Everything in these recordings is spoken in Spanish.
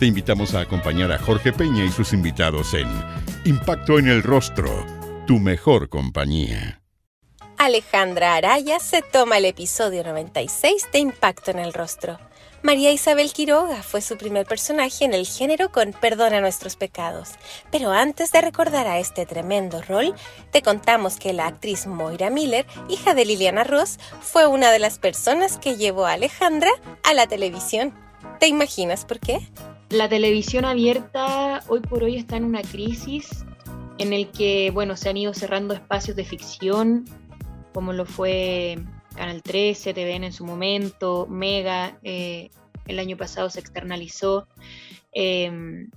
Te invitamos a acompañar a Jorge Peña y sus invitados en Impacto en el Rostro, tu mejor compañía. Alejandra Araya se toma el episodio 96 de Impacto en el Rostro. María Isabel Quiroga fue su primer personaje en el género con Perdona nuestros pecados. Pero antes de recordar a este tremendo rol, te contamos que la actriz Moira Miller, hija de Liliana Ross, fue una de las personas que llevó a Alejandra a la televisión. ¿Te imaginas por qué? La televisión abierta hoy por hoy está en una crisis en el que, bueno, se han ido cerrando espacios de ficción, como lo fue Canal 13, TVN en su momento, Mega, eh, el año pasado se externalizó. Em,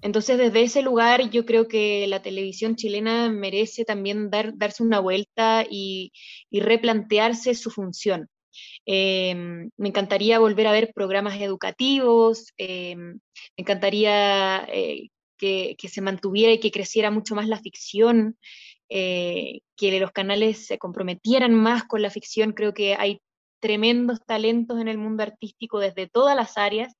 entonces, desde ese lugar, yo creo que la televisión chilena merece también dar, darse una vuelta y, replantearse su función. Em, me encantaría volver a ver programas educativos, em, me encantaría eh, que, se mantuviera y que creciera mucho más la ficción, eh, que los canales se comprometieran más con la ficción. Creo que hay tremendos talentos en el mundo artístico desde todas las áreas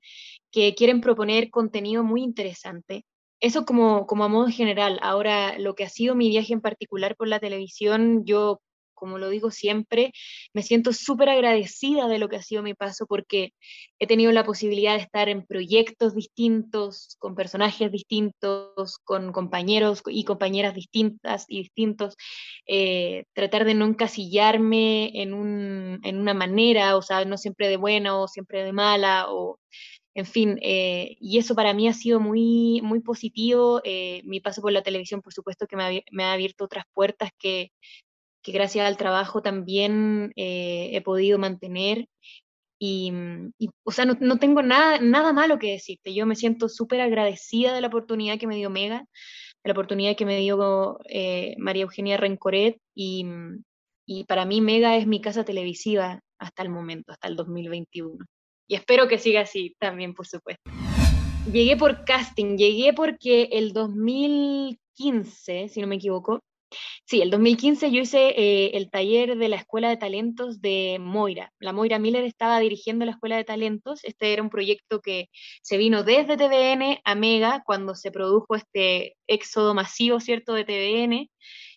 que quieren proponer contenido muy interesante. Eso como, como a modo general. Ahora, lo que ha sido mi viaje en particular por la televisión, yo como lo digo siempre, me siento súper agradecida de lo que ha sido mi paso porque he tenido la posibilidad de estar en proyectos distintos, con personajes distintos, con compañeros y compañeras distintas y distintos, eh, tratar de no encasillarme en, un, en una manera, o sea, no siempre de buena o siempre de mala, o en fin, eh, y eso para mí ha sido muy, muy positivo. Eh, mi paso por la televisión, por supuesto, que me ha, me ha abierto otras puertas que que gracias al trabajo también eh, he podido mantener. Y, o sea, no, tengo nada, nada malo que decirte. Yo me siento súper agradecida de la oportunidad que me dio Mega, de la oportunidad que me dio eh, María Eugenia Rencoret. Y, y para mí Mega es mi casa televisiva hasta el momento, hasta el 2021. Y espero que siga así también, por supuesto. Llegué por casting, llegué porque el 2015, si no me equivoco, Sí, el 2015 yo hice eh, el taller de la Escuela de Talentos de Moira. La Moira Miller estaba dirigiendo la Escuela de Talentos. Este era un proyecto que se vino desde TVN a Mega cuando se produjo este éxodo masivo, ¿cierto?, de TVN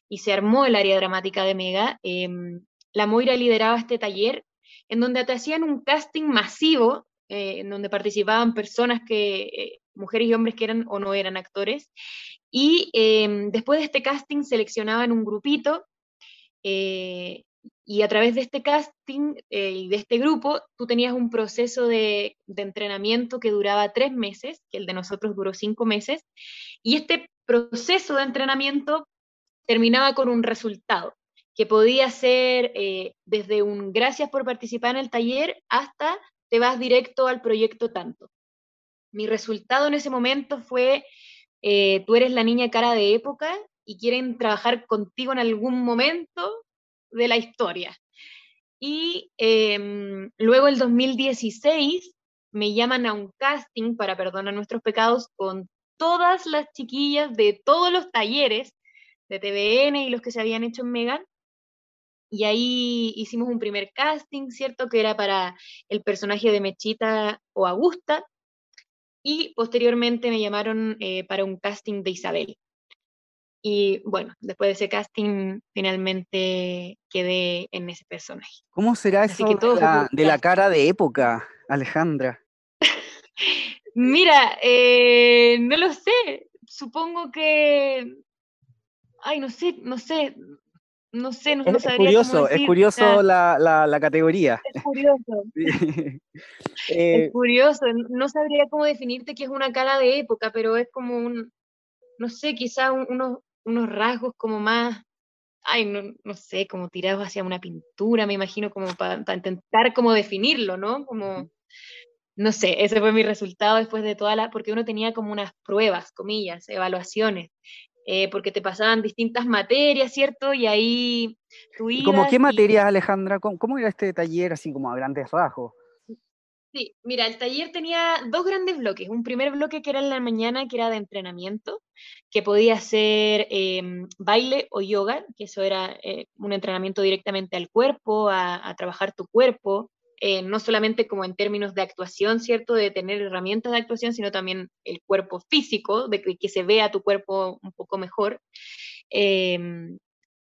y se armó el área dramática de Mega. Em, la Moira lideraba este taller en donde hacían un casting masivo, eh, en donde participaban personas que, eh, mujeres y hombres que eran o no eran actores, y em, después de este casting seleccionaban un grupito eh, y a través de este casting eh, y de este grupo tú tenías un proceso de, de, entrenamiento que duraba tres meses, que el de nosotros duró cinco meses, y este proceso de entrenamiento terminaba con un resultado que podía ser eh, desde un gracias por participar en el taller hasta te vas directo al proyecto tanto. Mi resultado en ese momento fue eh, tú eres la niña cara de época y quieren trabajar contigo en algún momento de la historia. Y em, luego el 2016 me llaman a un casting para perdonar nuestros pecados con todas las chiquillas de todos los talleres de TVN y los que se habían hecho en Megan. Y ahí hicimos un primer casting, ¿cierto? Que era para el personaje de Mechita o Augusta, y posteriormente me llamaron eh, para un casting de Isabel. Y bueno, después de ese casting finalmente quedé en ese personaje. ¿Cómo será eso de, la, cara de época, Alejandra? Mira, eh, no lo sé. Supongo que... Ay, no sé, no sé no sé, no, es, curioso, es curioso la, la, categoría. Es curioso. es eh, curioso, no sabría cómo definirte que es una cara de época, pero es como un, no sé, quizá unos, unos rasgos como más, ay, no, no, sé, como tirados hacia una pintura, me imagino, como para intentar como definirlo, ¿no? Como, no sé, ese fue mi resultado después de toda la, porque uno tenía como unas pruebas, comillas, evaluaciones, eh, porque te pasaban distintas materias, ¿cierto? Y ahí tú ibas ¿Cómo qué materias, Alejandra? ¿Cómo, ¿Cómo, era este taller así como a grandes rasgos? Sí, mira, el taller tenía dos grandes bloques. Un primer bloque que era en la mañana, que era de entrenamiento, que podía ser em, baile o yoga, que eso era eh, un entrenamiento directamente al cuerpo, a, trabajar tu cuerpo, eh, no solamente como en términos de actuación, ¿cierto? De tener herramientas de actuación, sino también el cuerpo físico, de que, se vea tu cuerpo un poco mejor. Em,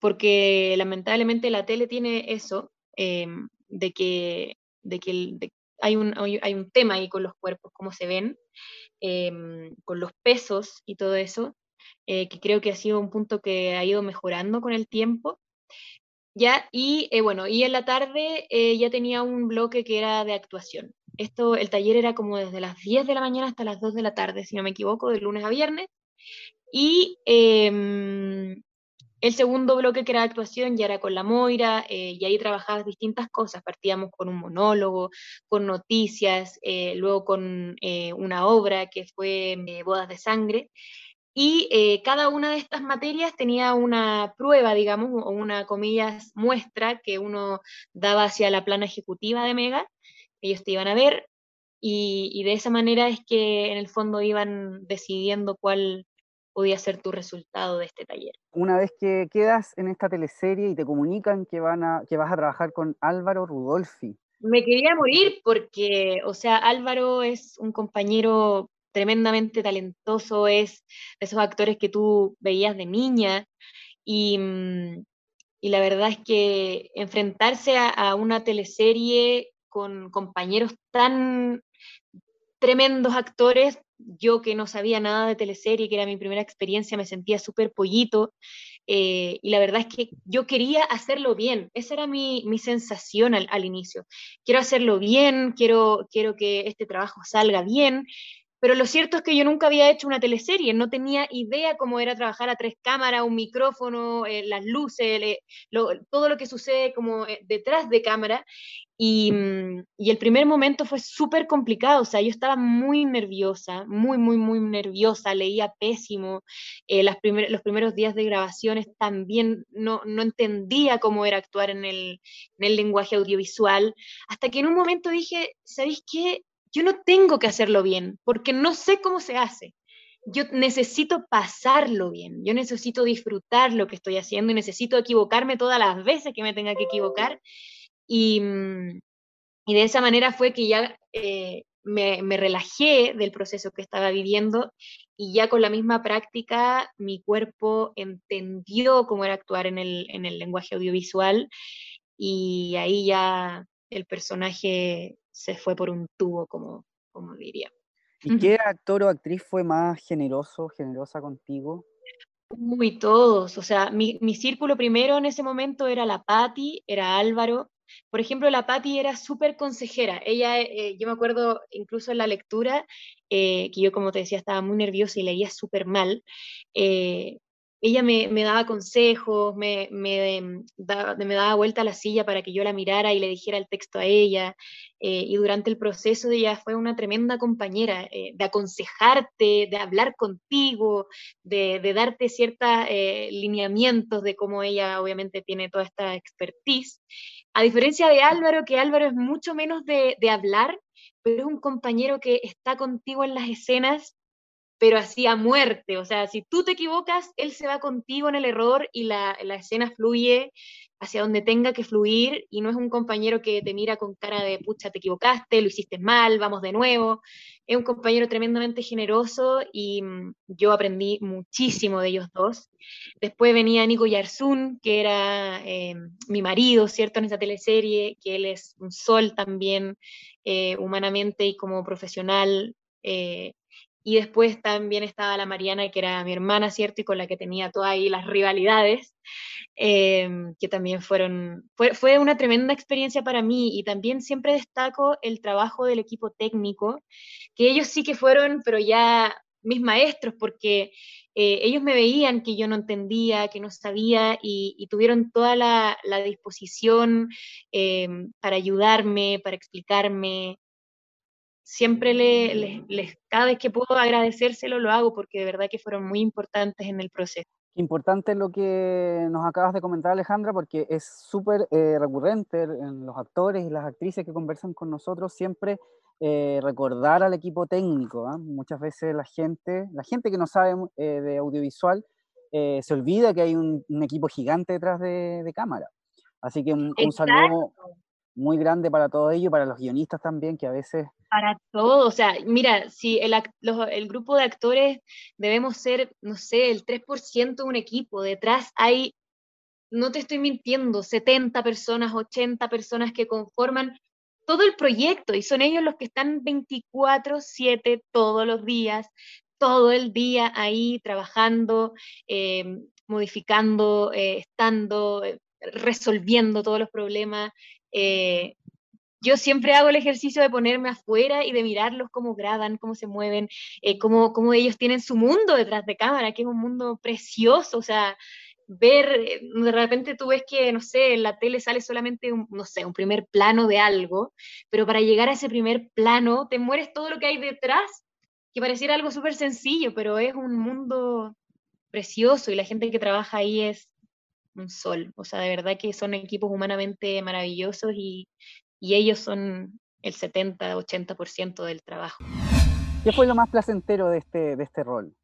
porque lamentablemente la tele tiene eso, em, de que, de que, hay un, hay un tema ahí con los cuerpos, cómo se ven, em, con los pesos y todo eso, eh, que creo que ha sido un punto que ha ido mejorando con el tiempo. Ya, y eh, bueno, y en la tarde eh, ya tenía un bloque que era de actuación. Esto, el taller era como desde las 10 de la mañana hasta las 2 de la tarde, si no me equivoco, de lunes a viernes. Y em, el segundo bloque que era de actuación ya era con la Moira, eh, y ahí trabajabas distintas cosas. Partíamos con un monólogo, con noticias, eh, luego con eh, una obra que fue Bodas de Sangre. Y cada una de estas materias tenía una prueba, digamos, o una, comillas, muestra que uno daba hacia la plana ejecutiva de Mega. Ellos te iban a ver y, y de esa manera es que en el fondo iban decidiendo cuál, podía ser tu resultado de este taller. Una vez que quedas en esta teleserie y te comunican que, van a, que vas a trabajar con Álvaro Rudolfi. Me quería morir porque, o sea, Álvaro es un compañero tremendamente talentoso, es de esos actores que tú veías de niña y, mm, y la verdad es que enfrentarse a, una teleserie con compañeros tan tremendos actores yo que no sabía nada de teleserie, que era mi primera experiencia, me sentía súper pollito. Eh, y la verdad es que yo quería hacerlo bien. Esa era mi, sensación al, inicio. Quiero hacerlo bien, quiero, quiero que este trabajo salga bien. Pero lo cierto es que yo nunca había hecho una teleserie, no tenía idea cómo era trabajar a tres cámaras, un micrófono, eh, las luces, todo lo que sucede como eh, detrás de cámara. Mm, y, el primer momento fue súper complicado, o sea, yo estaba muy nerviosa, muy, muy, muy nerviosa, leía pésimo. Eh, los primeros días de grabaciones también no, no entendía cómo era actuar en el, en el lenguaje audiovisual, hasta que en un momento dije, ¿sabéis qué? Yo no tengo que hacerlo bien, porque no sé cómo se hace. Yo necesito pasarlo bien, yo necesito disfrutar lo que estoy haciendo y necesito equivocarme todas las veces que me tenga que equivocar Mm, y, de esa manera fue que ya eh, me, relajé del proceso que estaba viviendo y ya con la misma práctica mi cuerpo entendió cómo era actuar en el, en el lenguaje audiovisual y ahí ya el personaje se fue por un tubo, como, como diría. ¿Y qué actor o actriz fue más generoso, generosa contigo? Muy todos, o sea, mi, mi, círculo primero en ese momento era la Patti, era Álvaro, por ejemplo, la Patti era súper consejera. Ella, eh, yo me acuerdo incluso en la lectura, eh, que yo como te decía estaba muy nerviosa y leía súper mal. Eh, ella me, daba consejos, me, me, daba vuelta a la silla para que yo la mirara y le dijera el texto a ella. y durante el proceso ella fue una tremenda compañera de aconsejarte, de hablar contigo, de, de darte ciertos lineamientos de cómo ella obviamente tiene toda esta expertise. A diferencia de Álvaro, que Álvaro es mucho menos de, hablar, pero es un compañero que está contigo en las escenas, pero así a muerte. O sea, si tú te equivocas, él se va contigo en el error y la, la escena fluye hacia donde tenga que fluir y no es un compañero que te mira con cara de, pucha, te equivocaste, lo hiciste mal, vamos de nuevo. Es un compañero tremendamente generoso y mm, yo aprendí muchísimo de ellos dos. Después venía Nico Yarsun, que era eh, mi marido, ¿cierto? En esa teleserie, que él es un sol también, eh, humanamente y como profesional. Eh, y después también estaba la Mariana, que era mi hermana, ¿cierto? Y con la que tenía todas las rivalidades, em, que también fueron, fue, fue, una tremenda experiencia para mí. Y también siempre destaco el trabajo del equipo técnico, que ellos sí que fueron, pero ya mis maestros, porque eh, ellos me veían que yo no entendía, que no sabía, y, tuvieron toda la, la disposición em, para ayudarme, para explicarme, siempre les, cada vez que puedo agradecérselo lo hago porque de verdad que fueron muy importantes en el proceso. Importante lo que nos acabas de comentar, Alejandra, porque es súper eh, recurrente en los actores y las actrices que conversan con nosotros siempre eh, recordar al equipo técnico. ¿ah? Muchas veces la gente, la gente que no sabe eh, de audiovisual, se olvida que hay un, equipo gigante detrás de, cámara. Así que un, un saludo muy grande para todo ello, para los guionistas también, que a veces... Para todo, o sea, mira, si el, el grupo de actores debemos ser, no sé, el 3% de un equipo, detrás hay, no te estoy mintiendo, 70 personas, 80 personas que conforman todo el proyecto y son ellos los que están 24/7 todos los días, todo el día ahí trabajando, eh, modificando, eh, estando, eh, resolviendo todos los problemas, eh, yo siempre hago el ejercicio de ponerme afuera y de mirarlos cómo graban, cómo se mueven, eh, cómo, cómo, ellos tienen su mundo detrás de cámara, que es un mundo precioso, o sea, ver, eh, de repente tú ves que, no sé, en la tele sale solamente, un, no sé, un primer plano de algo, pero para llegar a ese primer plano te mueres todo lo que hay detrás, que pareciera algo súper sencillo, pero es un mundo precioso y la gente que trabaja ahí es un sol. O sea, de verdad que son equipos humanamente maravillosos y, ellos son el 70-80% del trabajo. ¿Qué fue lo más placentero de este, de este rol?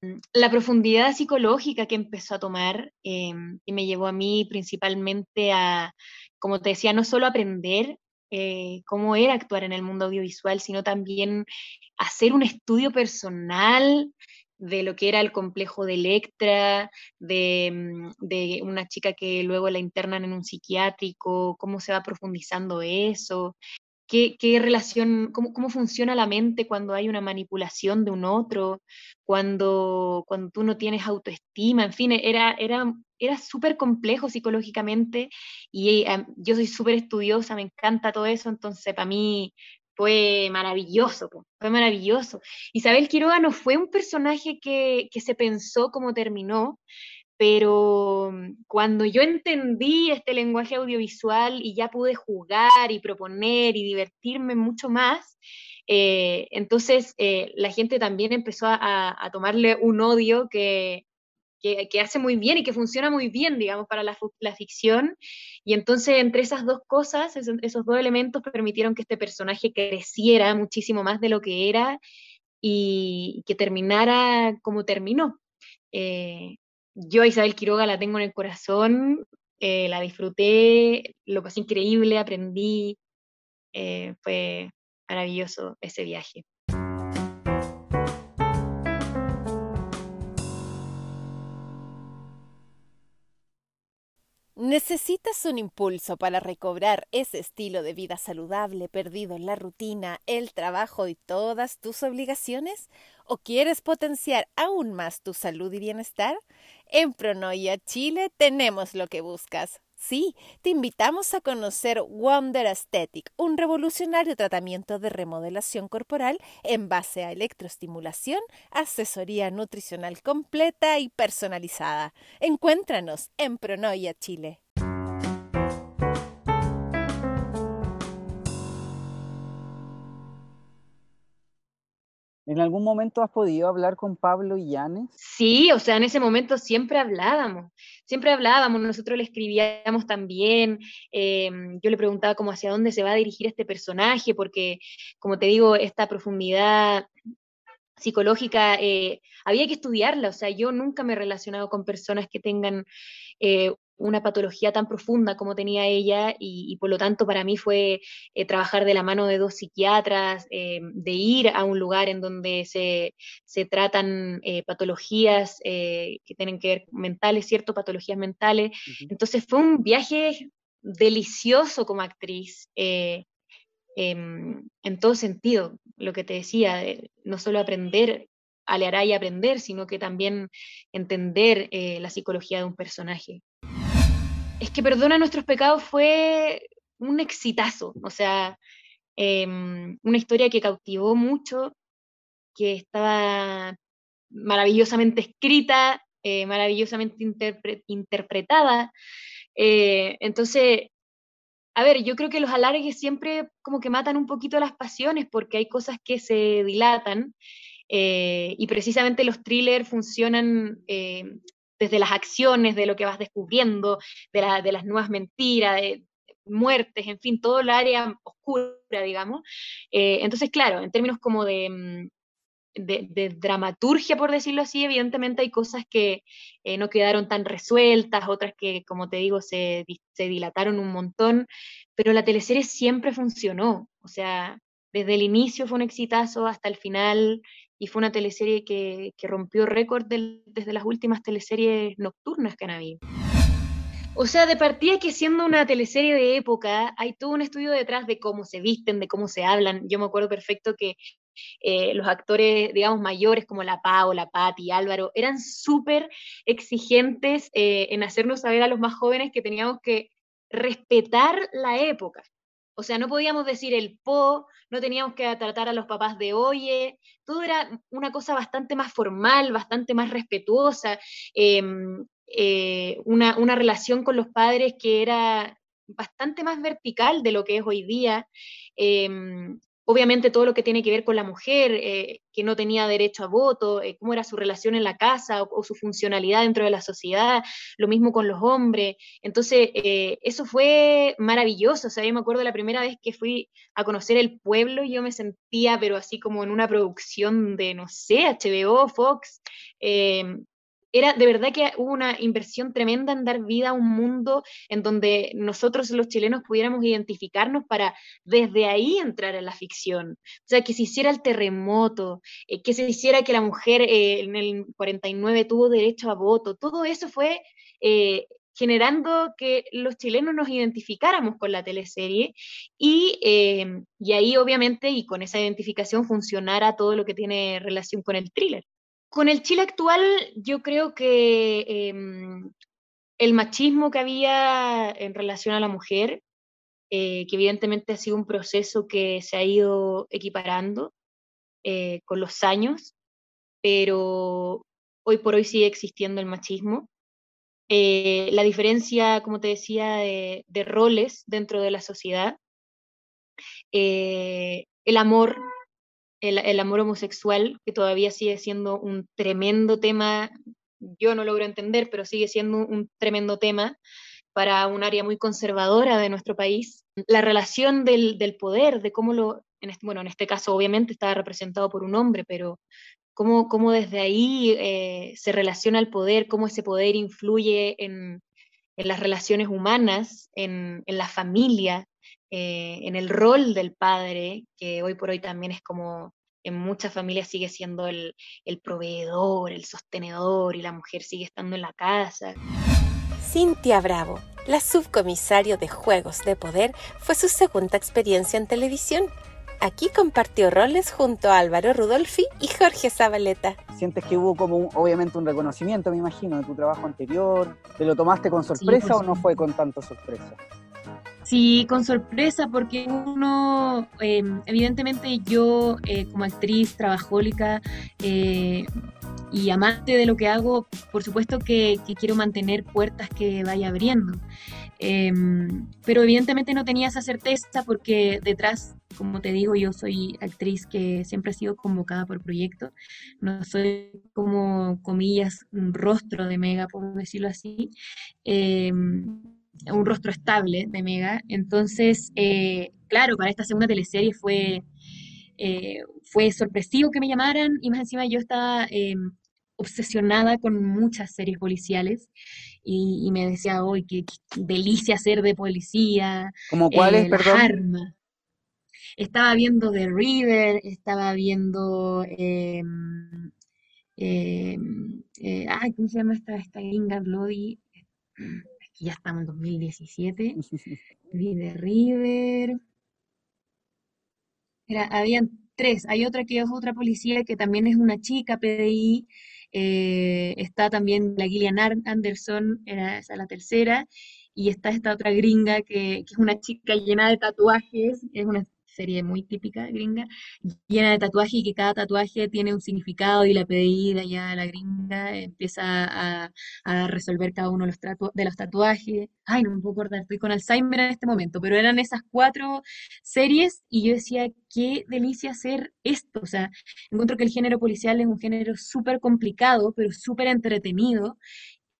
Mm, la profundidad psicológica que empezó a tomar em, y me llevó a mí principalmente a, como te decía, no solo aprender eh, cómo era actuar en el mundo audiovisual, sino también hacer un estudio personal de lo que era el complejo de Electra, mm, de, una chica que luego la internan en un psiquiátrico, cómo se va profundizando eso, qué, relación, cómo, funciona la mente cuando hay una manipulación de un otro, cuando, cuando tú no tienes autoestima, en fin, era, era, era súper complejo psicológicamente y eh, yo soy súper estudiosa, me encanta todo eso, entonces para mí fue maravilloso, fue maravilloso. Isabel Quiroga no fue un personaje que, se pensó como terminó, pero mm, cuando yo entendí este lenguaje audiovisual y ya pude jugar y proponer y divertirme mucho más, eh, entonces eh, la gente también empezó a, tomarle un odio que, que, hace muy bien y que funciona muy bien, digamos, para la, ficción. Y entonces, entre esas dos cosas, esos, dos elementos permitieron que este personaje creciera muchísimo más de lo que era y, que terminara como terminó. Eh, yo Isabel Quiroga la tengo en el corazón, eh, la disfruté, lo pasé increíble, aprendí, eh, fue maravilloso ese viaje. ¿Necesitas un impulso para recobrar ese estilo de vida saludable perdido en la rutina, el trabajo y todas tus obligaciones? ¿O quieres potenciar aún más tu salud y bienestar? En Pronoia Chile tenemos lo que buscas. Sí, te invitamos a conocer Wonder Aesthetic, un revolucionario tratamiento de remodelación corporal en base a electroestimulación, asesoría nutricional completa y personalizada. Encuéntranos en Pronoia Chile. ¿En algún momento has podido hablar con Pablo y Yanes? Sí, o sea, en ese momento siempre hablábamos, siempre hablábamos, nosotros le escribíamos también, eh, yo le preguntaba cómo hacia dónde se va a dirigir este personaje, porque, como te digo, esta profundidad psicológica eh, había que estudiarla, o sea, yo nunca me he relacionado con personas que tengan eh, una patología tan profunda como tenía ella y, por lo tanto para mí fue eh, trabajar de la mano de dos psiquiatras, eh, de ir a un lugar en donde se, tratan eh, patologías que tienen que ver mentales, ¿cierto? Patologías mentales. Entonces fue un viaje delicioso como actriz. Em, en todo sentido, lo que te decía, no solo aprender a leer y aprender, sino que también entender la psicología de un personaje es que Perdona nuestros pecados fue un exitazo, o sea, em, una historia que cautivó mucho, que estaba maravillosamente escrita, eh, maravillosamente interpretada. Eh, entonces, a ver, yo creo que los alargues siempre como que matan un poquito las pasiones porque hay cosas que se dilatan eh, y precisamente los thrillers funcionan desde las acciones, de lo que vas descubriendo, de, las nuevas mentiras, de, muertes, en fin, todo el área oscura, digamos. Eh, entonces, claro, en términos como mm, de, dramaturgia, por decirlo así, evidentemente hay cosas que eh, no quedaron tan resueltas, otras que, como te digo, se dilataron un montón, pero la teleserie siempre funcionó, o sea, desde el inicio fue un exitazo hasta el final y fue una teleserie que, que rompió récord desde las últimas teleseries nocturnas que han habido. O sea, de partida que siendo una teleserie de época, hay todo un estudio detrás de cómo se visten, de cómo se hablan. Yo me acuerdo perfecto que eh, los actores, digamos, mayores como la Pau, la Patti, Álvaro, eran súper exigentes eh, en hacernos saber a los más jóvenes que teníamos que respetar la época. O sea, no podíamos decir el po, no teníamos que tratar a los papás de oye, todo era una cosa bastante más formal, bastante más respetuosa. Em, eh, una, una, relación con los padres que era bastante más vertical de lo que es hoy día. Em, obviamente todo lo que tiene que ver con la mujer, eh, que no tenía derecho a voto, eh, cómo era su relación en la casa o, su funcionalidad dentro de la sociedad, lo mismo con los hombres. Entonces, eso fue maravilloso. O sea, yo me acuerdo la primera vez que fui a conocer el pueblo, yo me sentía, pero así como en una producción de, no sé, HBO, Fox. Era de verdad que hubo una inversión tremenda en dar vida a un mundo en donde nosotros los chilenos pudiéramos identificarnos para desde ahí entrar en la ficción. O sea, que se hiciera el terremoto, eh, que se hiciera que la mujer eh, en el 49 tuvo derecho a voto, todo eso fue... Eh, generando que los chilenos nos identificáramos con la teleserie y, y ahí obviamente y con esa identificación funcionara todo lo que tiene relación con el thriller. Con el Chile actual, yo creo que em, el machismo que había en relación a la mujer, eh, que evidentemente ha sido un proceso que se ha ido equiparando eh, con los años, pero hoy por hoy sigue existiendo el machismo. Eh, la diferencia, como te decía, de, de roles dentro de la sociedad, el amor el, amor homosexual, que todavía sigue siendo un tremendo tema, yo no logro entender, pero sigue siendo un tremendo tema para un área muy conservadora de nuestro país. La relación del, poder, de cómo lo, en este, bueno, en este caso obviamente estaba representado por un hombre, pero cómo, cómo desde ahí eh, se relaciona el poder, cómo ese poder influye en, en las relaciones humanas, en, en la familia, eh, en el rol del padre, que hoy por hoy también es como en muchas familias sigue siendo el, el proveedor, el sostenedor y la mujer sigue estando en la casa. Cintia Bravo, la subcomisario de Juegos de Poder, fue su segunda experiencia en televisión. Aquí compartió roles junto a Álvaro Rudolfi y Jorge Zabaleta. ¿Sientes que hubo como obviamente un reconocimiento, me imagino, de tu trabajo anterior? ¿Te lo tomaste con sorpresa o no fue con tanta sorpresa? Sí, con sorpresa, porque uno, em, evidentemente yo eh, como actriz trabajólica eh, y amante de lo que hago, por supuesto que, quiero mantener puertas que vaya abriendo. Em, pero evidentemente no tenía esa certeza porque detrás, como te digo, yo soy actriz que siempre ha sido convocada por proyecto. No soy como, comillas, un rostro de mega, por decirlo así. Em, un rostro estable de Mega. Entonces, eh, claro, para esta segunda teleserie fue, eh, fue sorpresivo que me llamaran y más encima yo estaba em, obsesionada con muchas series policiales y, me decía, hoy qué, delicia ser de policía. ¿Como cuáles, eh, perdón? Estaba viendo The River, estaba viendo... Eh, ay, ¿cómo se llama esta, esta gringa Bloody? Ya estamos en 2017, de River. Era, habían tres, hay otra que es otra policía que también es una chica PDI, eh, está también la Gillian Anderson, era esa la tercera, y está esta otra gringa que, que, es una chica llena de tatuajes, es una serie muy típica gringa, llena de tatuajes y que cada tatuaje tiene un significado y la pedida ya la gringa empieza a, resolver cada uno de los, de los tatuajes. Ay, no me puedo acordar, estoy con Alzheimer en este momento, pero eran esas cuatro series y yo decía, qué delicia hacer esto. O sea, encuentro que el género policial es un género súper complicado, pero súper entretenido.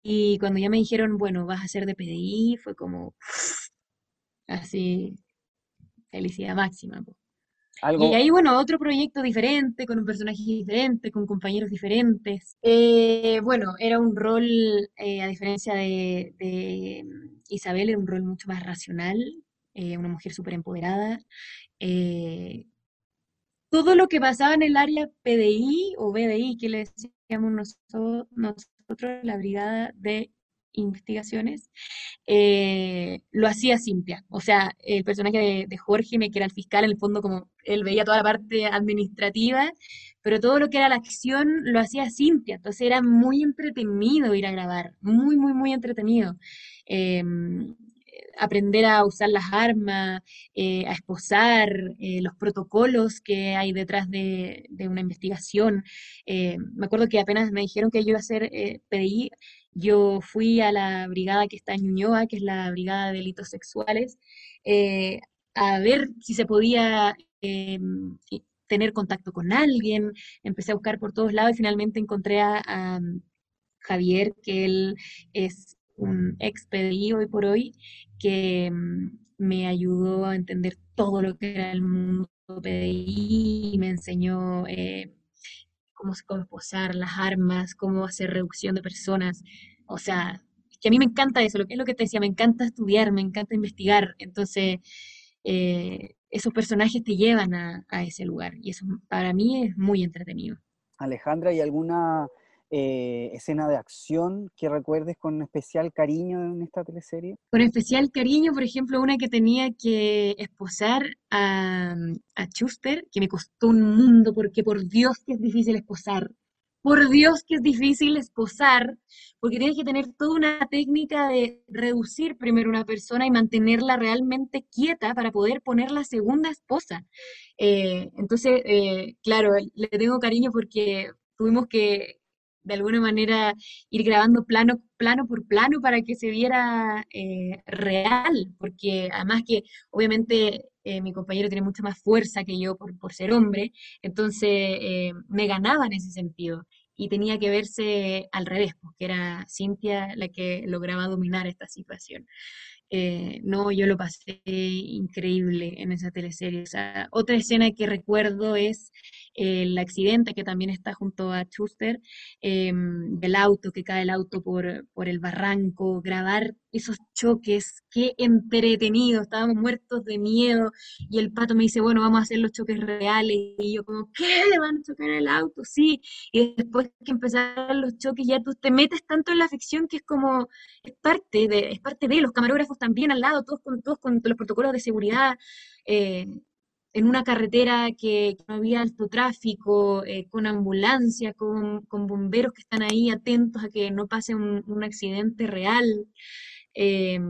Y cuando ya me dijeron, bueno, vas a hacer de PDI, fue como así felicidad máxima. Y ahí, bueno, otro proyecto diferente, con un personaje diferente, con compañeros diferentes. Eh, bueno, era un rol, eh, a diferencia de, mm, Isabel, era un rol mucho más racional, eh, una mujer súper empoderada. todo lo que pasaba en el área PDI o BDI, que le decíamos nosotros, nosotros la Brigada de investigaciones, eh, lo hacía Cintia. O sea, el personaje de, Jorge, que era el fiscal, en el fondo como él veía toda la parte administrativa, pero todo lo que era la acción lo hacía Cintia. Entonces era muy entretenido ir a grabar, muy, muy, muy entretenido. Em, aprender a usar las armas, eh, a esposar, eh, los protocolos que hay detrás de, una investigación. me acuerdo que apenas me dijeron que yo iba a hacer PDI, yo fui a la brigada que está en Ñuñoa, que es la Brigada de Delitos Sexuales, eh, a ver si se podía eh, tener contacto con alguien. Empecé a buscar por todos lados y finalmente encontré a, Javier, que él es un ex PDI hoy por hoy, que mm, me ayudó a entender todo lo que era el mundo PDI y me enseñó eh, cómo, cómo posar las armas, cómo hacer reducción de personas. O sea, que a mí me encanta eso, lo que es lo que te decía, me encanta estudiar, me encanta investigar. Entonces, eh, esos personajes te llevan a, a, ese lugar y eso para mí es muy entretenido. Alejandra, ¿y alguna eh, escena de acción que recuerdes con especial cariño en esta teleserie? Con especial cariño, por ejemplo, una que tenía que esposar a, a Schuster, que me costó un mundo, porque por Dios que es difícil esposar. Por Dios que es difícil esposar, porque tienes que tener toda una técnica de reducir primero una persona y mantenerla realmente quieta para poder poner la segunda esposa. Eh, entonces, eh, claro, le tengo cariño porque tuvimos que de alguna manera ir grabando plano, plano por plano para que se viera eh, real, porque además que obviamente eh, mi compañero tiene mucha más fuerza que yo por, por ser hombre, entonces eh, me ganaba en ese sentido y tenía que verse al revés, porque era Cintia la que lograba dominar esta situación. No, yo lo pasé increíble en esa teleserie. otra escena que recuerdo es el accidente que también está junto a Schuster, em, del auto, que cae el auto por, por el barranco, grabar esos choques, qué entretenido, estábamos muertos de miedo y el pato me dice, bueno, vamos a hacer los choques reales y yo como, ¿qué? ¿Van a chocar el auto? Sí, y después que empezaron los choques ya tú te metes tanto en la ficción que es como, es parte de, es parte de los camarógrafos también al lado, todos con, todos con los protocolos de seguridad, eh, en una carretera que, no había alto tráfico, eh, con ambulancia, con, bomberos que están ahí atentos a que no pase un, accidente real. Eh,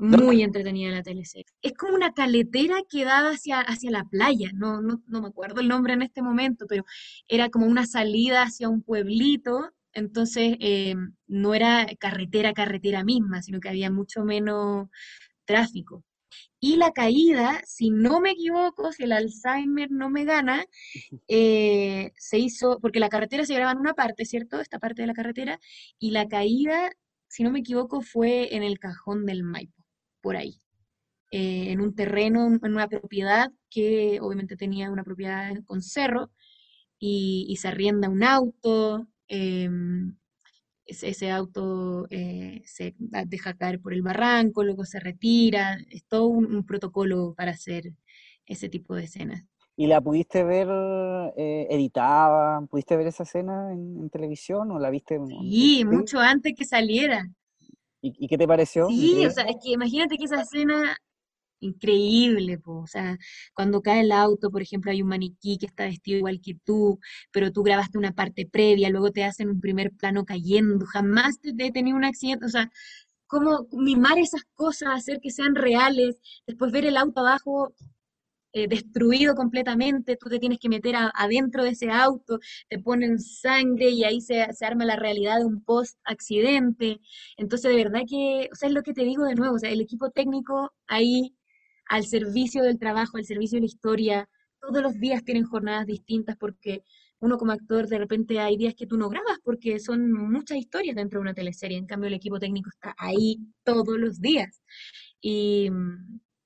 muy entretenida la teleserie. Es como una caletera que daba hacia, hacia la playa, no, no, me acuerdo el nombre en este momento, pero era como una salida hacia un pueblito, entonces eh, no era carretera, carretera misma, sino que había mucho menos tráfico. Y la caída, si no me equivoco, si el Alzheimer no me gana, eh, se hizo, porque la carretera se graba en una parte, ¿cierto? Esta parte de la carretera, y la caída, si no me equivoco, fue en el cajón del Maipo, por ahí. Eh, en un terreno, en una propiedad que obviamente tenía una propiedad con cerro, y, se arrienda un auto, em, ese, auto eh, se deja caer por el barranco, luego se retira, es todo un, protocolo para hacer ese tipo de escenas. ¿Y la pudiste ver eh, editada? ¿Pudiste ver esa escena en, televisión o la viste? Sí, mucho antes que saliera. ¿Y, qué te pareció? Sí, o sea, es que imagínate que esa escena increíble, o sea, cuando cae el auto, por ejemplo, hay un maniquí que está vestido igual que tú, pero tú grabaste una parte previa, luego te hacen un primer plano cayendo, jamás te he tenido un accidente, o sea, cómo mimar esas cosas, hacer que sean reales, después ver el auto abajo, eh, destruido completamente, tú te tienes que meter adentro de ese auto, te ponen sangre y ahí se, arma la realidad de un post-accidente. Entonces, de verdad que, o sea, es lo que te digo de nuevo, o sea, el equipo técnico ahí al servicio del trabajo, al servicio de la historia, todos los días tienen jornadas distintas porque uno como actor de repente hay días que tú no grabas porque son muchas historias dentro de una teleserie, en cambio el equipo técnico está ahí todos los días. Y,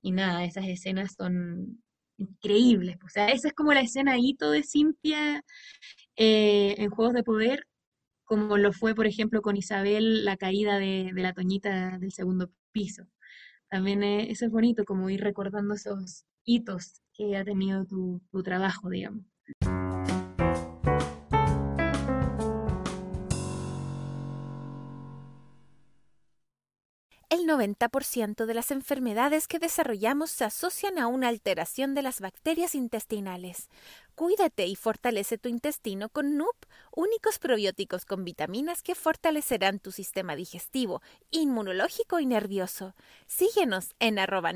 nada, esas escenas son increíbles. O sea, esa es como la escena hito de Cintia eh, en Juegos de Poder, como lo fue, por ejemplo, con Isabel, la caída de, la Toñita del segundo piso. También eso es bonito, como ir recordando esos hitos que ha tenido tu, tu trabajo, digamos. El 90% de las enfermedades que desarrollamos se asocian a una alteración de las bacterias intestinales. Cuídate y fortalece tu intestino con NUP, únicos probióticos con vitaminas que fortalecerán tu sistema digestivo, inmunológico y nervioso. Síguenos en arroba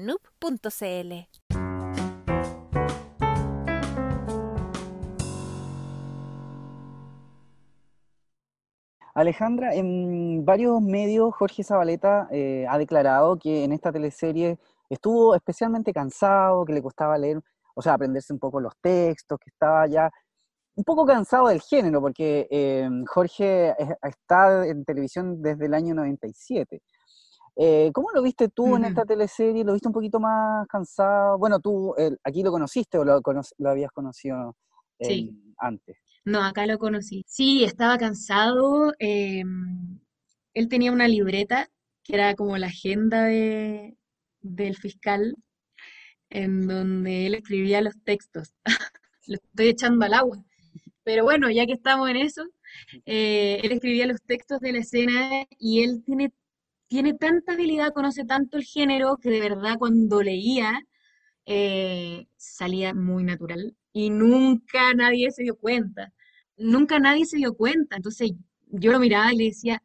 Alejandra, en varios medios Jorge Zabaleta eh, ha declarado que en esta teleserie estuvo especialmente cansado, que le costaba leer, o sea, aprenderse un poco los textos, que estaba ya un poco cansado del género, porque eh, Jorge está en televisión desde el año 97. Eh, ¿Cómo lo viste tú en esta teleserie? ¿Lo viste un poquito más cansado? Bueno, tú aquí lo conociste o lo, habías conocido antes. No, acá lo conocí. Sí, estaba cansado. Em, él tenía una libreta que era como la agenda de, del fiscal, en donde él escribía los textos. lo estoy echando al agua. Pero bueno, ya que estamos en eso, eh, él escribía los textos de la escena y él tiene, tiene tanta habilidad, conoce tanto el género, que de verdad cuando leía eh, salía muy natural y nunca nadie se dio cuenta. Nunca nadie se dio cuenta. Entonces yo lo miraba y le decía,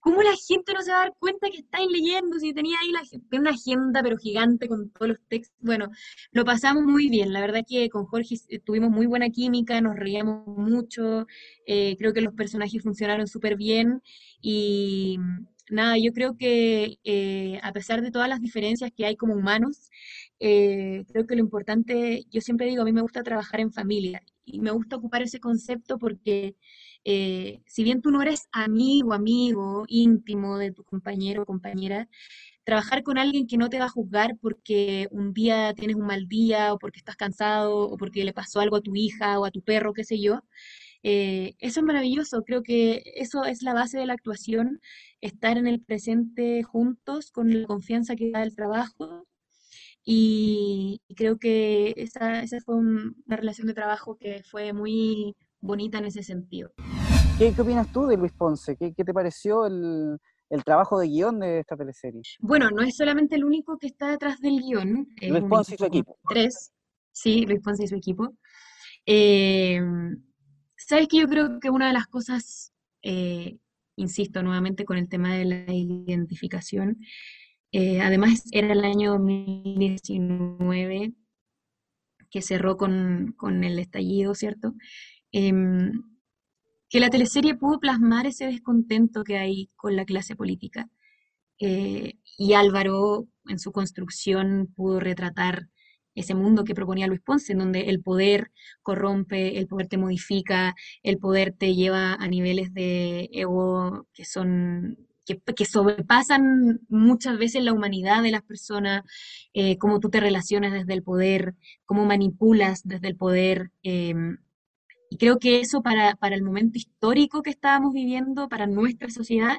¿cómo la gente no se va a dar cuenta que estáis leyendo? Si tenía ahí la, una agenda pero gigante con todos los textos. Bueno, lo pasamos muy bien. La verdad que con Jorge tuvimos muy buena química, nos reíamos mucho. Eh, creo que los personajes funcionaron súper bien. Y nada, yo creo que eh, a pesar de todas las diferencias que hay como humanos, eh, creo que lo importante, yo siempre digo, a mí me gusta trabajar en familia y me gusta ocupar ese concepto porque eh, si bien tú no eres amigo, amigo, íntimo de tu compañero o compañera, trabajar con alguien que no te va a juzgar porque un día tienes un mal día o porque estás cansado o porque le pasó algo a tu hija o a tu perro, qué sé yo, eh, eso es maravilloso. Creo que eso es la base de la actuación, estar en el presente juntos con la confianza que da el trabajo y, creo que esa, esa fue una relación de trabajo que fue muy bonita en ese sentido. ¿Qué, qué opinas tú de Luis Ponce? ¿Qué, qué te pareció el, el, trabajo de guion de esta teleserie? Bueno, no es solamente el único que está detrás del guion. Luis Ponce y su equipo. Tres, sí, Luis Ponce y su equipo. Eh, Sabes que yo creo que una de las cosas, eh, insisto nuevamente con el tema de la identificación, eh, además, era el año 2019 que cerró con, el estallido, ¿cierto? Em, que la teleserie pudo plasmar ese descontento que hay con la clase política. Eh, y Álvaro, en su construcción, pudo retratar ese mundo que proponía Luis Ponce, en donde el poder corrompe, el poder te modifica, el poder te lleva a niveles de ego que son que, sobrepasan muchas veces la humanidad de las personas, eh, cómo tú te relacionas desde el poder, cómo manipulas desde el poder. Em, y creo que eso para, para, el momento histórico que estábamos viviendo, para nuestra sociedad,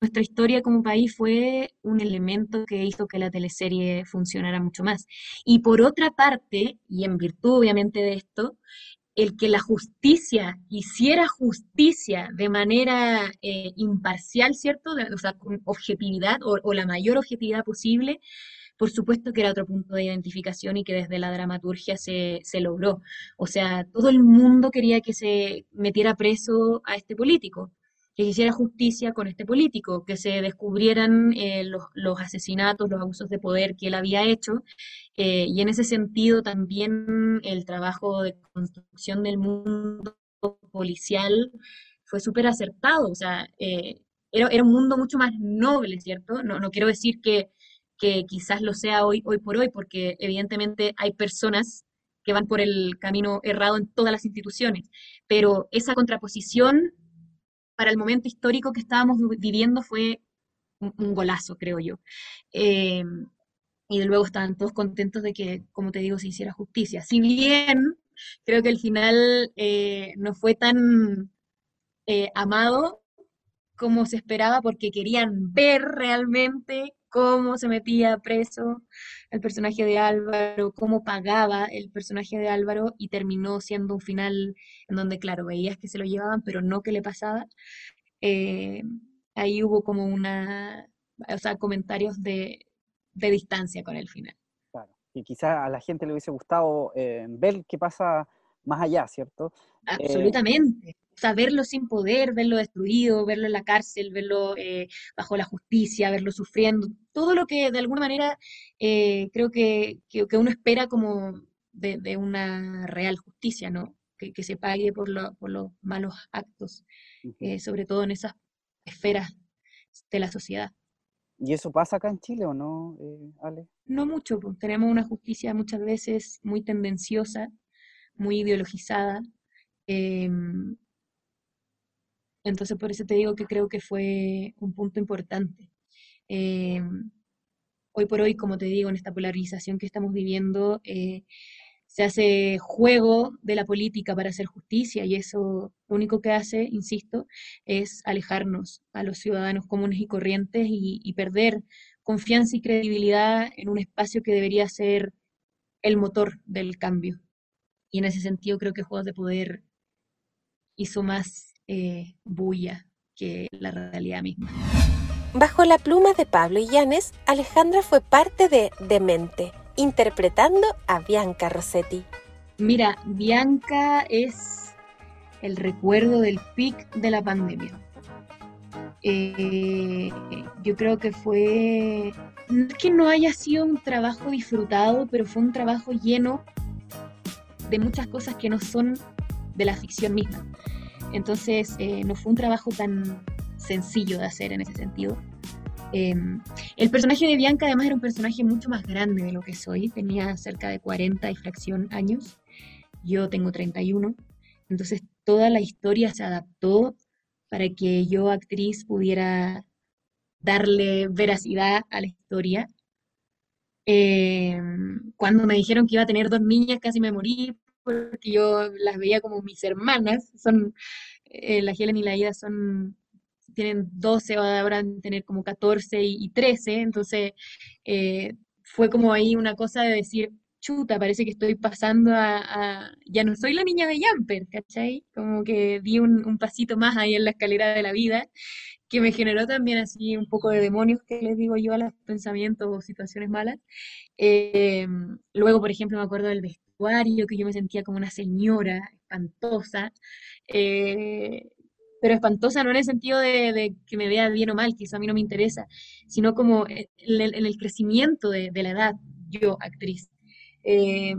nuestra historia como país fue un elemento que hizo que la teleserie funcionara mucho más. Y por otra parte, y en virtud obviamente de esto, el que la justicia hiciera justicia de manera eh, imparcial, ¿cierto? o sea, con objetividad o, la mayor objetividad posible, por supuesto que era otro punto de identificación y que desde la dramaturgia se, se logró. O sea, todo el mundo quería que se metiera preso a este político. Que hiciera justicia con este político, que se descubrieran eh, los, asesinatos, los abusos de poder que él había hecho, eh, y en ese sentido también el trabajo de construcción del mundo policial fue súper acertado, o sea, eh, era, era, un mundo mucho más noble, ¿cierto? No, no quiero decir que, que quizás lo sea hoy, hoy por hoy, porque evidentemente hay personas que van por el camino errado en todas las instituciones, pero esa contraposición para el momento histórico que estábamos viviendo fue un, golazo, creo yo. Eh, y luego estaban todos contentos de que, como te digo, se hiciera justicia. Si bien creo que el final eh, no fue tan eh, amado como se esperaba porque querían ver realmente cómo se metía preso el personaje de Álvaro, cómo pagaba el personaje de Álvaro y terminó siendo un final en donde, claro, veías que se lo llevaban, pero no que le pasaba. Eh, ahí hubo como una, o sea, comentarios de, distancia con el final. Claro, y quizá a la gente le hubiese gustado eh, ver qué pasa más allá, ¿cierto? Eh, Absolutamente sea, verlo sin poder, verlo destruido, verlo en la cárcel, verlo eh, bajo la justicia, verlo sufriendo, todo lo que de alguna manera eh, creo que, que, uno espera como de, una real justicia, ¿no? Que, que se pague por, lo, por, los malos actos, eh, sobre todo en esas esferas de la sociedad. ¿Y eso pasa acá en Chile o no, Ale? No mucho, pues tenemos una justicia muchas veces muy tendenciosa, muy ideologizada, em, entonces, por eso te digo que creo que fue un punto importante. Eh, hoy por hoy, como te digo, en esta polarización que estamos viviendo, eh, se hace juego de la política para hacer justicia y eso único que hace, insisto, es alejarnos a los ciudadanos comunes y corrientes y, perder confianza y credibilidad en un espacio que debería ser el motor del cambio. Y en ese sentido creo que Juegos de Poder hizo más eh, bulla que la realidad misma. Bajo la pluma de Pablo Illanes, Alejandra fue parte de Demente, interpretando a Bianca Rossetti. Mira, Bianca es el recuerdo del pic de la pandemia. Eh, yo creo que fue, no es que no haya sido un trabajo disfrutado, pero fue un trabajo lleno de muchas cosas que no son de la ficción misma. Entonces, eh, no fue un trabajo tan sencillo de hacer en ese sentido. Em, el personaje de Bianca además era un personaje mucho más grande de lo que soy, tenía cerca de 40 y fracción años, yo tengo 31, entonces toda la historia se adaptó para que yo, actriz, pudiera darle veracidad a la historia. Em, cuando me dijeron que iba a tener dos niñas, casi me morí porque yo las veía como mis hermanas, son, eh, la Helen y la Ida son, tienen 12, ahora van tener como 14 y, 13, entonces eh, fue como ahí una cosa de decir, chuta, parece que estoy pasando a, ya no soy la niña de Jumper, ¿cachai? Como que di un, pasito más ahí en la escalera de la vida, que me generó también así un poco de demonios que les digo yo a los pensamientos o situaciones malas. Eh, luego, por ejemplo, me acuerdo del vestido que yo me sentía como una señora espantosa, eh, pero espantosa no en el sentido de, que me vea bien o mal, que eso a mí no me interesa, sino como en el, crecimiento de, la edad, yo, actriz. Eh,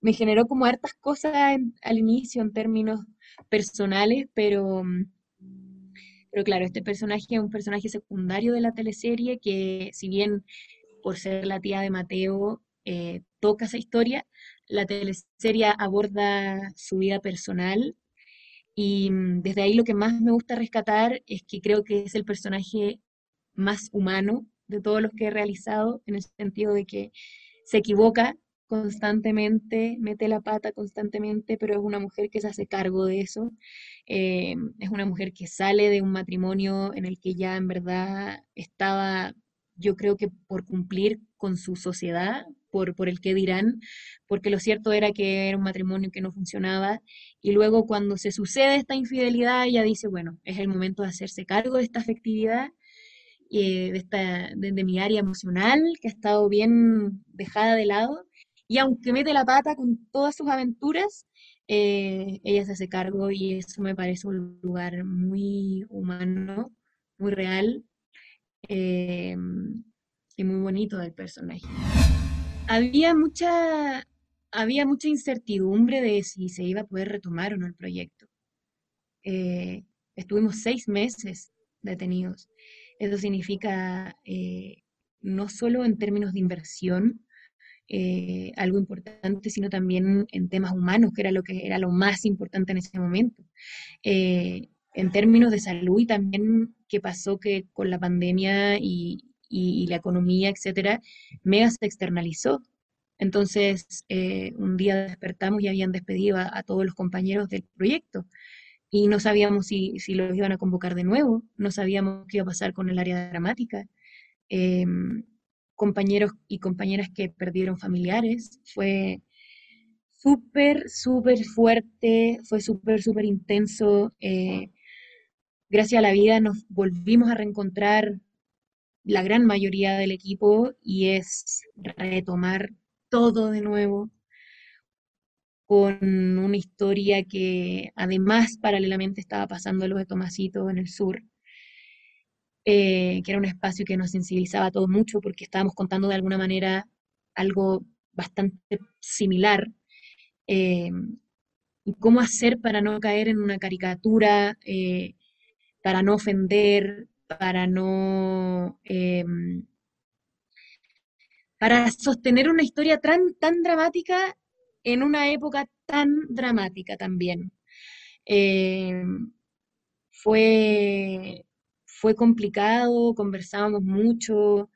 me generó como hartas cosas al inicio en términos personales, pero, pero claro, este personaje es un personaje secundario de la teleserie que si bien por ser la tía de Mateo eh, toca esa historia, la teleserie aborda su vida personal. Y mm, desde ahí lo que más me gusta rescatar es que creo que es el personaje más humano de todos los que he realizado, en el sentido de que se equivoca constantemente, mete la pata constantemente, pero es una mujer que se hace cargo de eso. Eh, es una mujer que sale de un matrimonio en el que ya en verdad estaba, yo creo que por cumplir con su sociedad, por, por el que dirán, porque lo cierto era que era un matrimonio que no funcionaba. Y luego cuando se sucede esta infidelidad, ella dice, bueno, es el momento de hacerse cargo de esta afectividad, eh, de, esta, de, mi área emocional, que ha estado bien dejada de lado. Y aunque mete la pata con todas sus aventuras, eh, ella se hace cargo y eso me parece un lugar muy humano, muy real eh, y muy bonito del personaje. Había mucha, había mucha incertidumbre de si se iba a poder retomar o no el proyecto. Eh, estuvimos seis meses detenidos. Eso significa no solo en términos de inversión, eh, algo importante, sino también en temas humanos, que era lo que era lo más importante en ese momento. Eh, en términos de salud y también qué pasó que con la pandemia y, la economía, etcétera, Mega se externalizó. Entonces, eh, un día despertamos y habían despedido a, todos los compañeros del proyecto y no sabíamos si, si, los iban a convocar de nuevo, no sabíamos qué iba a pasar con el área dramática. Em, compañeros y compañeras que perdieron familiares. Fue súper, súper fuerte, fue súper, súper intenso. Eh, gracias a la vida nos volvimos a reencontrar la gran mayoría del equipo y es retomar todo de nuevo con una historia que además paralelamente estaba pasando lo de Tomasito en el sur. Eh, que era un espacio que nos sensibilizaba a todos mucho porque estábamos contando de alguna manera algo bastante similar. Eh, y cómo hacer para no caer en una caricatura, eh, para no ofender, para no... para sostener una historia tan, tan dramática en una época tan dramática también. fue, fue complicado, conversábamos mucho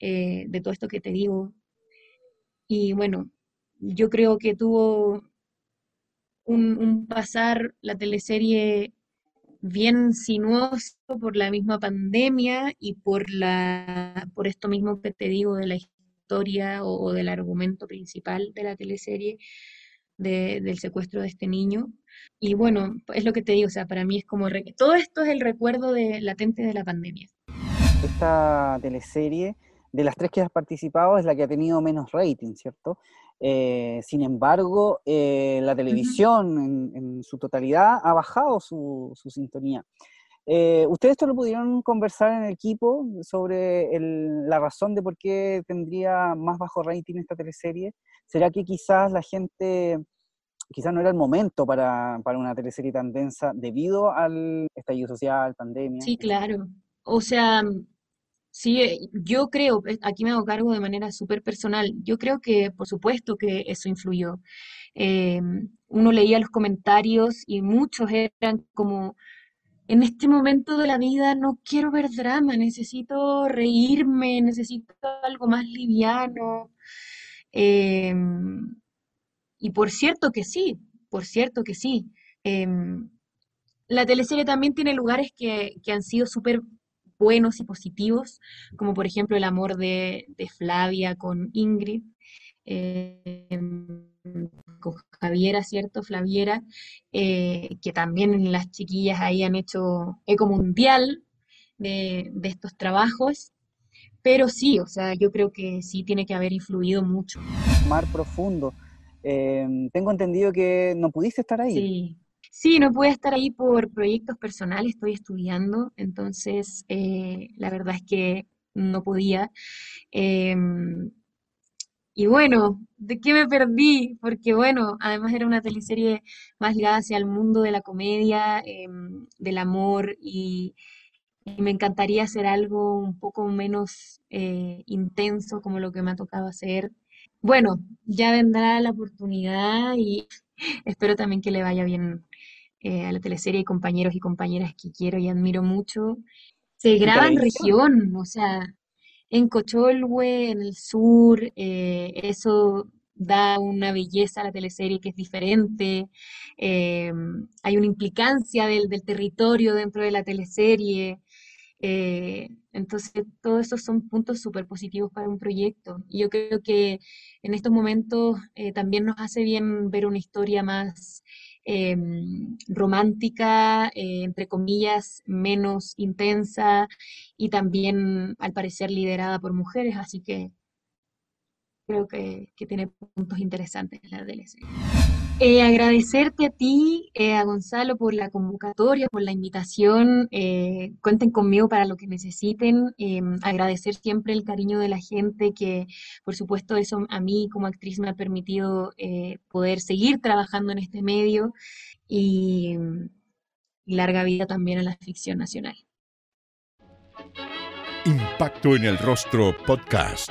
eh, de todo esto que te digo. Y bueno, yo creo que tuvo un, pasar la teleserie bien sinuoso por la misma pandemia y por, la, por esto mismo que te digo de la historia o, del argumento principal de la teleserie del secuestro de este niño. Y bueno, es lo que te digo, o sea, para mí es como, todo esto es el recuerdo de, latente de la pandemia. Esta teleserie, de las tres que has participado, es la que ha tenido menos rating, ¿cierto? Eh, sin embargo, eh, la televisión en, su totalidad ha bajado su, sintonía. Eh, ¿Ustedes esto lo pudieron conversar en el equipo sobre la razón de por qué tendría más bajo rating esta teleserie? ¿Será que quizás la gente quizás no era el momento para, una teleserie tan densa debido al estallido social, pandemia. Sí, claro. O sea, sí, eh, yo creo, eh, aquí me hago cargo de manera súper personal, yo creo que por supuesto que eso influyó. Em, uno leía los comentarios y muchos eran como, en este momento de la vida no quiero ver drama, necesito reírme, necesito algo más liviano. Eh, y por cierto que sí, por cierto que sí. Em, la teleserie también tiene lugares que, han sido súper buenos y positivos, como por ejemplo el amor de, Flavia con Ingrid, em, con Javiera, ¿cierto? Flaviera, eh, que también las chiquillas ahí han hecho eco mundial de estos trabajos. Pero sí, o sea, yo creo que sí tiene que haber influido mucho. Mar profundo. Em, tengo entendido que no pudiste estar ahí. Sí. Sí, no pude estar ahí por proyectos personales, estoy estudiando, entonces eh, la verdad es que no podía. Em, y bueno, ¿de qué me perdí? Porque bueno, además era una teleserie más ligada hacia el mundo de la comedia, del amor, y, me encantaría hacer algo un poco menos eh, intenso como lo que me ha tocado hacer. Bueno, ya vendrá la oportunidad y espero también que le vaya bien eh, a la teleserie y compañeros y compañeras que quiero y admiro mucho. Se graba en región, o sea, en Cocholhue, en el sur, eh, eso da una belleza a la teleserie que es diferente, eh, hay una implicancia del, del, territorio dentro de la teleserie, eh, entonces, todos esos son puntos súper positivos para un proyecto. Y yo creo que en estos momentos eh, también nos hace bien ver una historia más em, romántica, eh, entre comillas, menos intensa y también, al parecer, liderada por mujeres. Así que creo que, que tiene puntos interesantes la DLC. Eh, agradecerte a ti, eh, a Gonzalo, por la convocatoria, por la invitación. Eh, cuenten conmigo para lo que necesiten. Em, agradecer siempre el cariño de la gente, que por supuesto eso a mí como actriz me ha permitido poder seguir trabajando en este medio y, y larga vida también a la ficción nacional. Impacto en el Rostro Podcast